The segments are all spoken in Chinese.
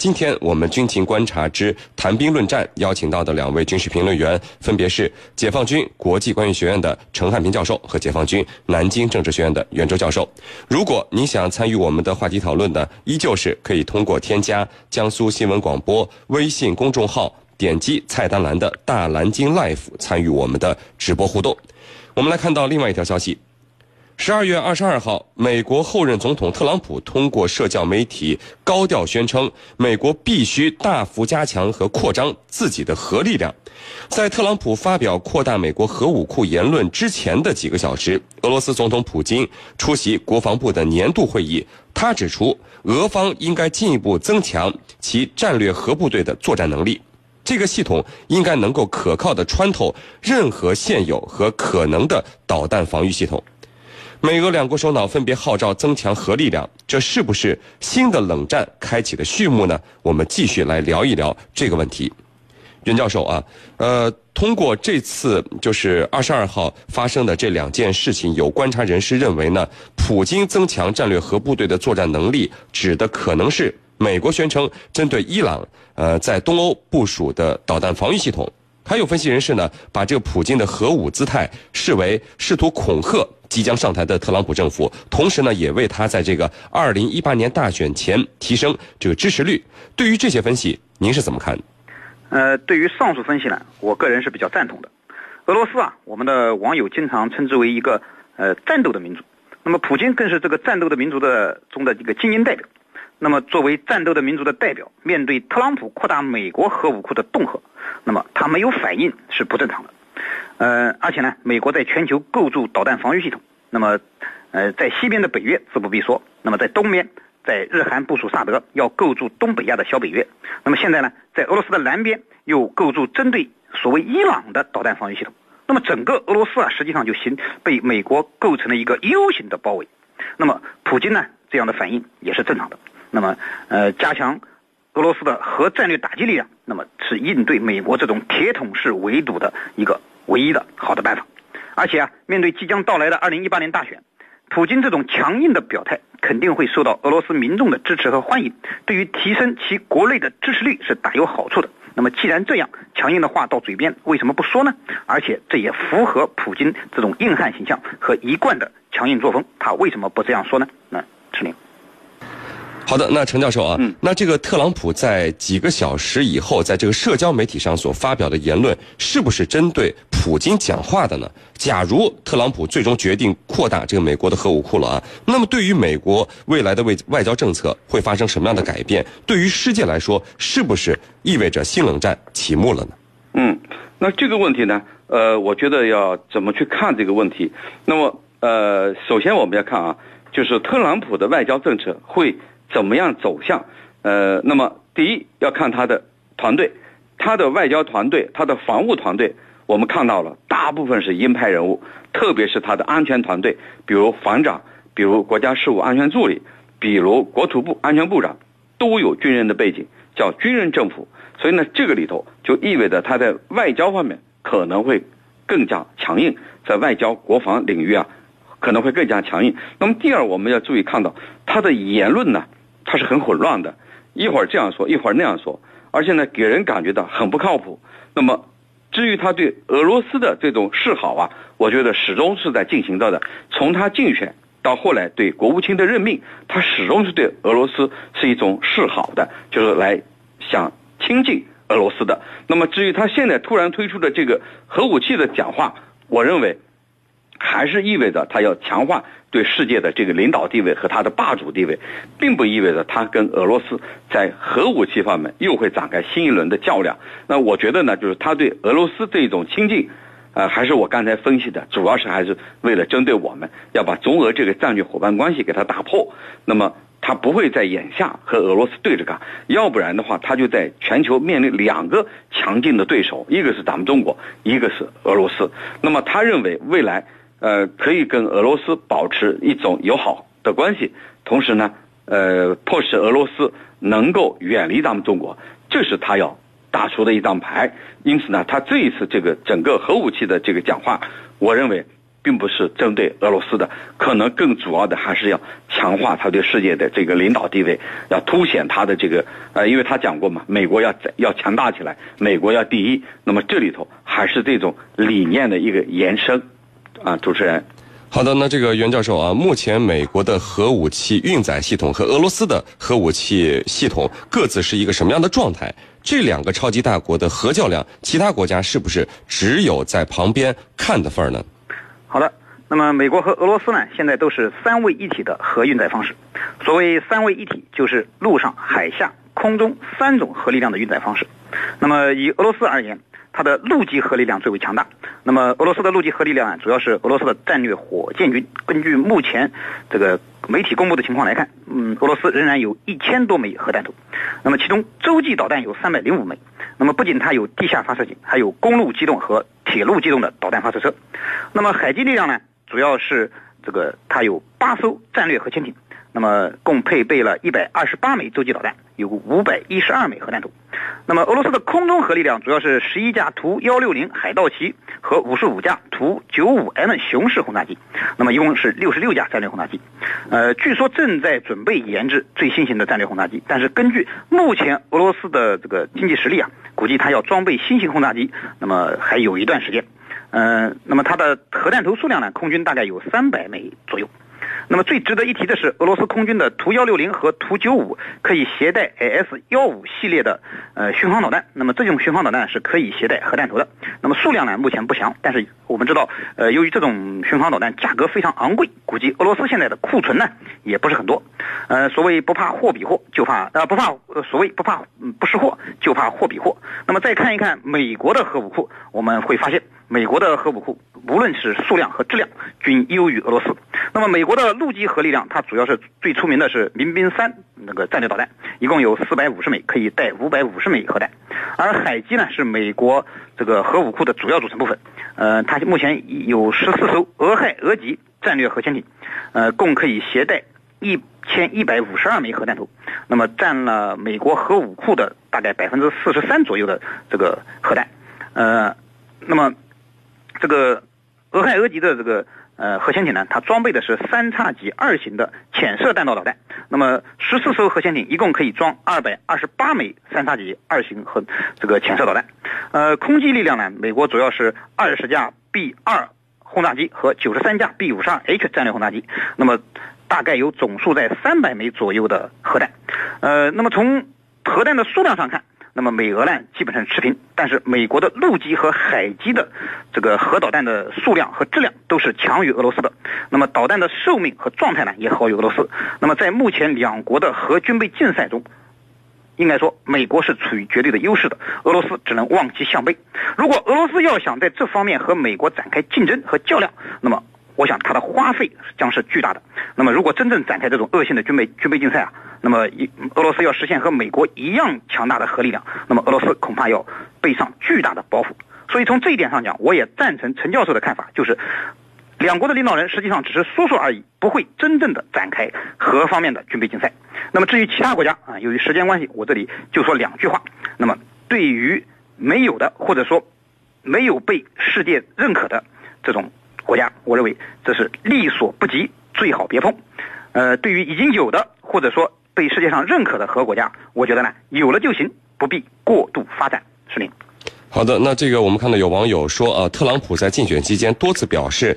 今天我们军情观察之谈兵论战邀请到的两位军事评论员，分别是解放军国际关系学院的陈汉平教授和解放军南京政治学院的袁周教授。如果您想参与我们的话题讨论呢，依旧是可以通过添加江苏新闻广播微信公众号，点击菜单栏的大蓝鲸 Life 参与我们的直播互动。我们来看到另外一条消息。十二月二十二号，美国后任总统特朗普通过社交媒体高调宣称，美国必须大幅加强和扩张自己的核力量。在特朗普发表扩大美国核武库言论之前的几个小时，俄罗斯总统普京出席国防部的年度会议，他指出，俄方应该进一步增强其战略核部队的作战能力，这个系统应该能够可靠地穿透任何现有和可能的导弹防御系统。美俄两国首脑分别号召增强核力量，这是不是新的冷战开启的序幕呢？我们继续来聊一聊这个问题。袁教授啊，呃，通过这次就是二十二号发生的这两件事情，有观察人士认为呢，普京增强战略核部队的作战能力，指的可能是美国宣称针对伊朗呃在东欧部署的导弹防御系统。还有分析人士呢，把这个普京的核武姿态视为试图恐吓。即将上台的特朗普政府，同时呢，也为他在这个二零一八年大选前提升这个支持率。对于这些分析，您是怎么看？呃，对于上述分析呢，我个人是比较赞同的。俄罗斯啊，我们的网友经常称之为一个呃战斗的民族，那么普京更是这个战斗的民族的中的一个精英代表。那么作为战斗的民族的代表，面对特朗普扩大美国核武库的恫吓，那么他没有反应是不正常的。呃，而且呢，美国在全球构筑导弹防御系统，那么，呃，在西边的北约自不必说，那么在东边，在日韩部署萨德，要构筑东北亚的小北约，那么现在呢，在俄罗斯的南边又构筑针对所谓伊朗的导弹防御系统，那么整个俄罗斯啊，实际上就形被美国构成了一个 U 型的包围，那么普京呢这样的反应也是正常的，那么呃，加强俄罗斯的核战略打击力量，那么是应对美国这种铁桶式围堵的一个。唯一的好的办法，而且啊，面对即将到来的二零一八年大选，普京这种强硬的表态肯定会受到俄罗斯民众的支持和欢迎，对于提升其国内的支持率是大有好处的。那么既然这样，强硬的话到嘴边为什么不说呢？而且这也符合普京这种硬汉形象和一贯的强硬作风，他为什么不这样说呢？那陈林。好的，那陈教授啊，那这个特朗普在几个小时以后，在这个社交媒体上所发表的言论，是不是针对普京讲话的呢？假如特朗普最终决定扩大这个美国的核武库了啊，那么对于美国未来的外外交政策会发生什么样的改变？对于世界来说，是不是意味着新冷战启幕了呢？嗯，那这个问题呢，呃，我觉得要怎么去看这个问题？那么，呃，首先我们要看啊，就是特朗普的外交政策会。怎么样走向？呃，那么第一要看他的团队，他的外交团队，他的防务团队，我们看到了大部分是鹰派人物，特别是他的安全团队，比如防长，比如国家事务安全助理，比如国土部安全部长，都有军人的背景，叫军人政府。所以呢，这个里头就意味着他在外交方面可能会更加强硬，在外交国防领域啊，可能会更加强硬。那么第二，我们要注意看到他的言论呢。他是很混乱的，一会儿这样说，一会儿那样说，而且呢，给人感觉到很不靠谱。那么，至于他对俄罗斯的这种示好啊，我觉得始终是在进行着的。从他竞选到后来对国务卿的任命，他始终是对俄罗斯是一种示好的，就是来想亲近俄罗斯的。那么，至于他现在突然推出的这个核武器的讲话，我认为。还是意味着他要强化对世界的这个领导地位和他的霸主地位，并不意味着他跟俄罗斯在核武器方面又会展开新一轮的较量。那我觉得呢，就是他对俄罗斯这种亲近，呃，还是我刚才分析的，主要是还是为了针对我们要把中俄这个战略伙伴关系给他打破。那么他不会在眼下和俄罗斯对着干，要不然的话，他就在全球面临两个强劲的对手，一个是咱们中国，一个是俄罗斯。那么他认为未来。呃，可以跟俄罗斯保持一种友好的关系，同时呢，呃，迫使俄罗斯能够远离咱们中国，这是他要打出的一张牌。因此呢，他这一次这个整个核武器的这个讲话，我认为并不是针对俄罗斯的，可能更主要的还是要强化他对世界的这个领导地位，要凸显他的这个呃，因为他讲过嘛，美国要要强大起来，美国要第一，那么这里头还是这种理念的一个延伸，啊，主持人。好的，那这个袁教授啊，目前美国的核武器运载系统和俄罗斯的核武器系统各自是一个什么样的状态？这两个超级大国的核较量，其他国家是不是只有在旁边看的份儿呢？好的，那么美国和俄罗斯呢，现在都是三位一体的核运载方式。所谓三位一体，就是陆上、海下、空中三种核力量的运载方式。那么以俄罗斯而言，它的陆基核力量最为强大。那么俄罗斯的陆基核力量啊，主要是俄罗斯的战略火箭军。根据目前这个媒体公布的情况来看，嗯，俄罗斯仍然有一千多枚核弹头。那么其中洲际导弹有三百零五枚。那么不仅它有地下发射井，还有公路机动和铁路机动的导弹发射车。那么海基力量呢，主要是这个它有八艘战略核潜艇。那么共配备了一百二十八枚洲际导弹，有五百一十二枚核弹头。那么俄罗斯的空中核力量主要是十一架图幺六零海盗旗和五十五架图九五 M 熊式轰炸机，那么一共是六十六架战略轰炸机。呃，据说正在准备研制最新型的战略轰炸机，但是根据目前俄罗斯的这个经济实力啊，估计它要装备新型轰炸机，那么还有一段时间。嗯，那么它的核弹头数量呢，空军大概有三百枚左右。那么最值得一提的是，俄罗斯空军的图幺六零和图九五可以携带 S 幺五系列的呃巡航导弹。那么这种巡航导弹是可以携带核弹头的。那么数量呢，目前不详。但是我们知道，呃，由于这种巡航导弹价格非常昂贵，估计俄罗斯现在的库存呢也不是很多。呃，所谓不怕货比货，就怕呃不怕呃所谓不怕不识货，就怕货比货。那么再看一看美国的核武库，我们会发现。美国的核武库，无论是数量和质量，均优于俄罗斯。那么，美国的陆基核力量，它主要是最出名的是民兵三那个战略导弹，一共有四百五十枚，可以带五百五十枚核弹。而海基呢，是美国这个核武库的主要组成部分。呃，它目前有十四艘俄亥俄级战略核潜艇，呃，共可以携带一千一百五十二枚核弹头，那么占了美国核武库的大概百分之四十三左右的这个核弹。呃，那么。这个俄亥俄级的这个呃核潜艇呢，它装备的是三叉戟二型的潜射弹道导弹。那么十四艘核潜艇一共可以装二百二十八枚三叉戟二型和这个潜射导弹。呃，空击力量呢，美国主要是二十架 B 二轰炸机和九十三架 B 五十二 H 战略轰炸机。那么大概有总数在三百枚左右的核弹。呃，那么从核弹的数量上看。那么美俄呢基本上持平，但是美国的陆基和海基的这个核导弹的数量和质量都是强于俄罗斯的。那么导弹的寿命和状态呢也好于俄罗斯。那么在目前两国的核军备竞赛中，应该说美国是处于绝对的优势的，俄罗斯只能望其项背。如果俄罗斯要想在这方面和美国展开竞争和较量，那么。我想它的花费将是巨大的。那么，如果真正展开这种恶性的军备军备竞赛啊，那么一俄罗斯要实现和美国一样强大的核力量，那么俄罗斯恐怕要背上巨大的包袱。所以从这一点上讲，我也赞成陈教授的看法，就是两国的领导人实际上只是说说而已，不会真正的展开核方面的军备竞赛。那么至于其他国家啊，由于时间关系，我这里就说两句话。那么对于没有的或者说没有被世界认可的这种。国家，我认为这是力所不及，最好别碰。呃，对于已经有的或者说被世界上认可的核国家，我觉得呢，有了就行，不必过度发展。是您。好的，那这个我们看到有网友说啊，特朗普在竞选期间多次表示。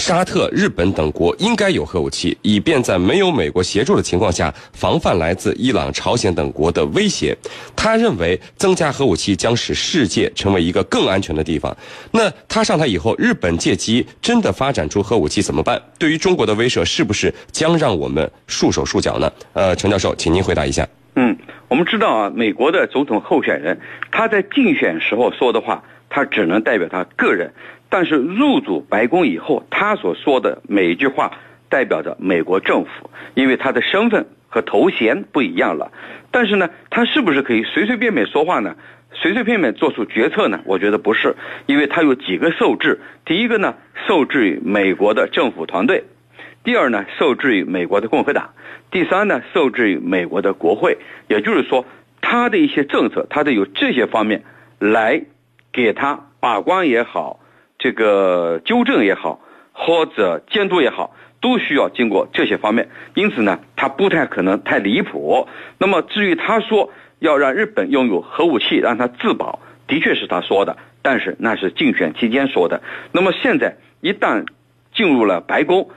沙特、日本等国应该有核武器，以便在没有美国协助的情况下防范来自伊朗、朝鲜等国的威胁。他认为增加核武器将使世界成为一个更安全的地方。那他上台以后，日本借机真的发展出核武器怎么办？对于中国的威慑，是不是将让我们束手束脚呢？呃，陈教授，请您回答一下。嗯，我们知道啊，美国的总统候选人他在竞选时候说的话，他只能代表他个人。但是入主白宫以后，他所说的每一句话代表着美国政府，因为他的身份和头衔不一样了。但是呢，他是不是可以随随便便说话呢？随随便便做出决策呢？我觉得不是，因为他有几个受制。第一个呢，受制于美国的政府团队；第二呢，受制于美国的共和党；第三呢，受制于美国的国会。也就是说，他的一些政策，他得有这些方面来给他把关也好。这个纠正也好，或者监督也好，都需要经过这些方面。因此呢，他不太可能太离谱。那么至于他说要让日本拥有核武器，让他自保，的确是他说的，但是那是竞选期间说的。那么现在一旦进入了白宫，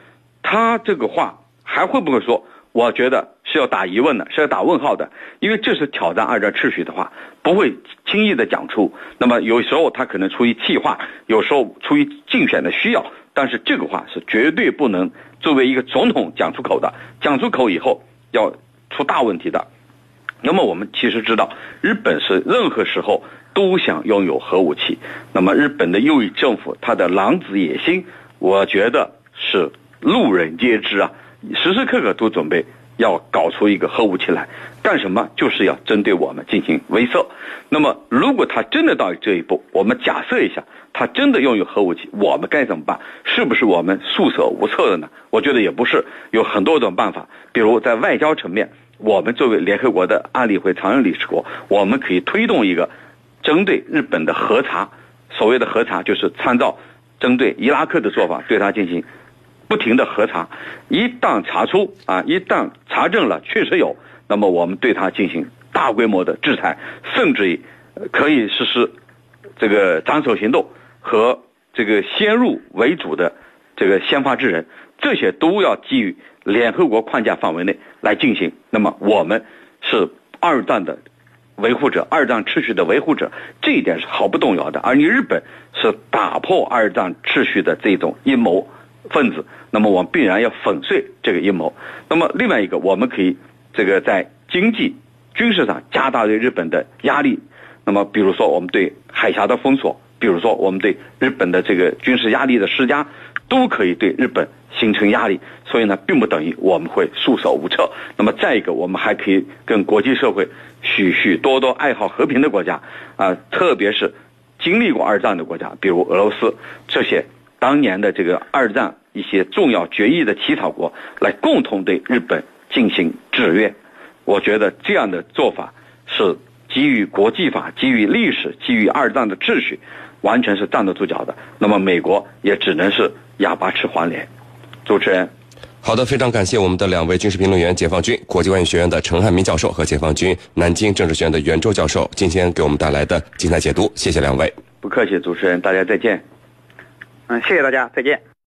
他这个话还会不会说？我觉得是要打疑问的，是要打问号的，因为这是挑战二战秩序的话，不会轻易的讲出。那么有时候他可能出于气话，有时候出于竞选的需要，但是这个话是绝对不能作为一个总统讲出口的，讲出口以后要出大问题的。那么我们其实知道，日本是任何时候都想拥有核武器。那么日本的右翼政府，他的狼子野心，我觉得是路人皆知啊。时时刻刻都准备要搞出一个核武器来，干什么？就是要针对我们进行威慑。那么，如果他真的到这一步，我们假设一下，他真的拥有核武器，我们该怎么办？是不是我们束手无策的呢？我觉得也不是，有很多种办法。比如在外交层面，我们作为联合国的安理会常任理事国，我们可以推动一个针对日本的核查。所谓的核查，就是参照针对伊拉克的做法，对它进行。不停的核查，一旦查出啊，一旦查证了确实有，那么我们对他进行大规模的制裁，甚至于可以实施这个斩首行动和这个先入为主的这个先发制人，这些都要基于联合国框架范围内来进行。那么我们是二战的维护者，二战秩序的维护者，这一点是毫不动摇的。而你日本是打破二战秩序的这种阴谋。分子，那么我们必然要粉碎这个阴谋。那么另外一个，我们可以这个在经济、军事上加大对日本的压力。那么比如说，我们对海峡的封锁，比如说我们对日本的这个军事压力的施加，都可以对日本形成压力。所以呢，并不等于我们会束手无策。那么再一个，我们还可以跟国际社会、许许多多爱好和平的国家啊，特别是经历过二战的国家，比如俄罗斯这些。当年的这个二战一些重要决议的起草国来共同对日本进行制约，我觉得这样的做法是基于国际法、基于历史、基于二战的秩序，完全是站得住脚的。那么美国也只能是哑巴吃黄连。主持人，好的，非常感谢我们的两位军事评论员，解放军国际关系学院的陈汉民教授和解放军南京政治学院的袁周教授今天给我们带来的精彩解读，谢谢两位。不客气，主持人，大家再见。嗯，谢谢大家，再见。